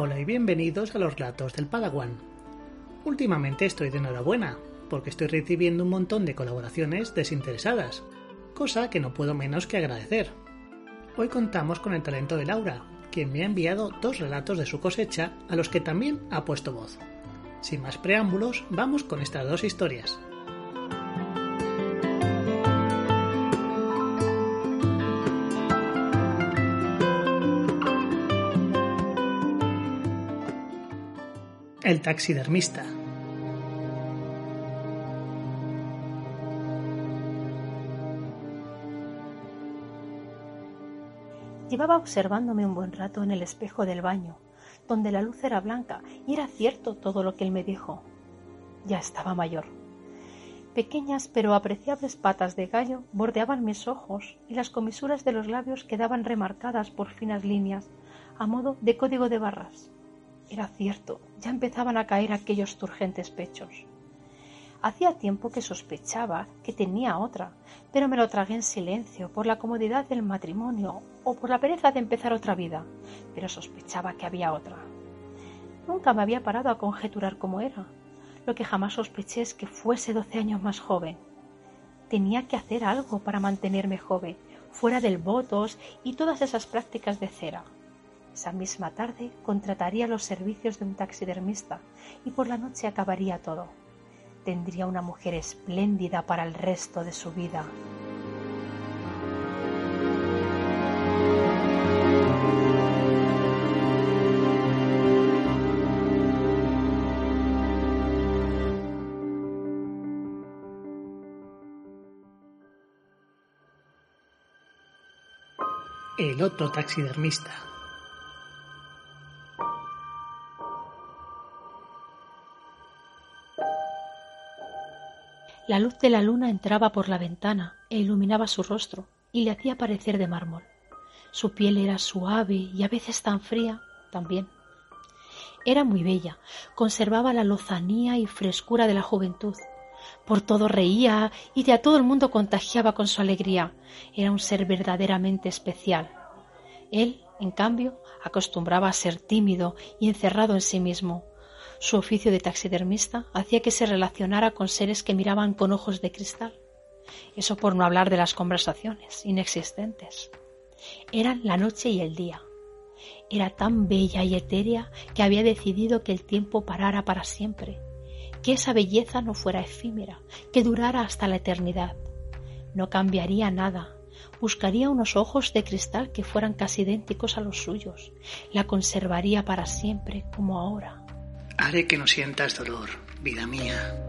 Hola y bienvenidos a los relatos del Padawan. Últimamente estoy de enhorabuena, porque estoy recibiendo un montón de colaboraciones desinteresadas, cosa que no puedo menos que agradecer. Hoy contamos con el talento de Laura, quien me ha enviado dos relatos de su cosecha a los que también ha puesto voz. Sin más preámbulos, vamos con estas dos historias. El taxidermista. Llevaba observándome un buen rato en el espejo del baño, donde la luz era blanca y era cierto todo lo que él me dijo. Ya estaba mayor. Pequeñas pero apreciables patas de gallo bordeaban mis ojos y las comisuras de los labios quedaban remarcadas por finas líneas, a modo de código de barras. Era cierto, ya empezaban a caer aquellos turgentes pechos. Hacía tiempo que sospechaba que tenía otra, pero me lo tragué en silencio por la comodidad del matrimonio o por la pereza de empezar otra vida, pero sospechaba que había otra. Nunca me había parado a conjeturar cómo era. Lo que jamás sospeché es que fuese doce años más joven. Tenía que hacer algo para mantenerme joven, fuera del botos y todas esas prácticas de cera. Esa misma tarde contrataría los servicios de un taxidermista y por la noche acabaría todo. Tendría una mujer espléndida para el resto de su vida. El otro taxidermista. La luz de la luna entraba por la ventana e iluminaba su rostro y le hacía parecer de mármol. Su piel era suave y a veces tan fría también. Era muy bella, conservaba la lozanía y frescura de la juventud. Por todo reía y de a todo el mundo contagiaba con su alegría. Era un ser verdaderamente especial. Él, en cambio, acostumbraba a ser tímido y encerrado en sí mismo. Su oficio de taxidermista hacía que se relacionara con seres que miraban con ojos de cristal. Eso por no hablar de las conversaciones inexistentes. Eran la noche y el día. Era tan bella y etérea que había decidido que el tiempo parara para siempre, que esa belleza no fuera efímera, que durara hasta la eternidad. No cambiaría nada, buscaría unos ojos de cristal que fueran casi idénticos a los suyos, la conservaría para siempre como ahora. Haré que no sientas dolor, vida mía.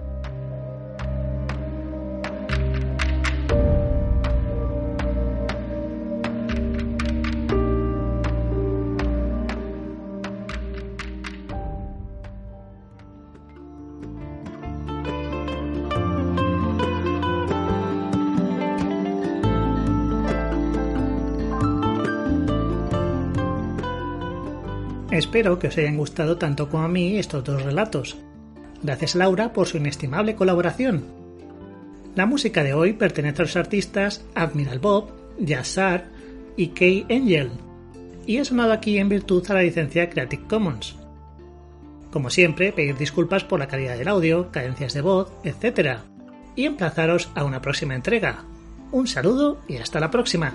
Espero que os hayan gustado tanto como a mí estos dos relatos. Gracias Laura por su inestimable colaboración. La música de hoy pertenece a los artistas Admiral Bob, Jazzar y Kay Angel, y ha sonado aquí en virtud a la licencia Creative Commons. Como siempre, pedir disculpas por la calidad del audio, cadencias de voz, etc. Y emplazaros a una próxima entrega. Un saludo y hasta la próxima.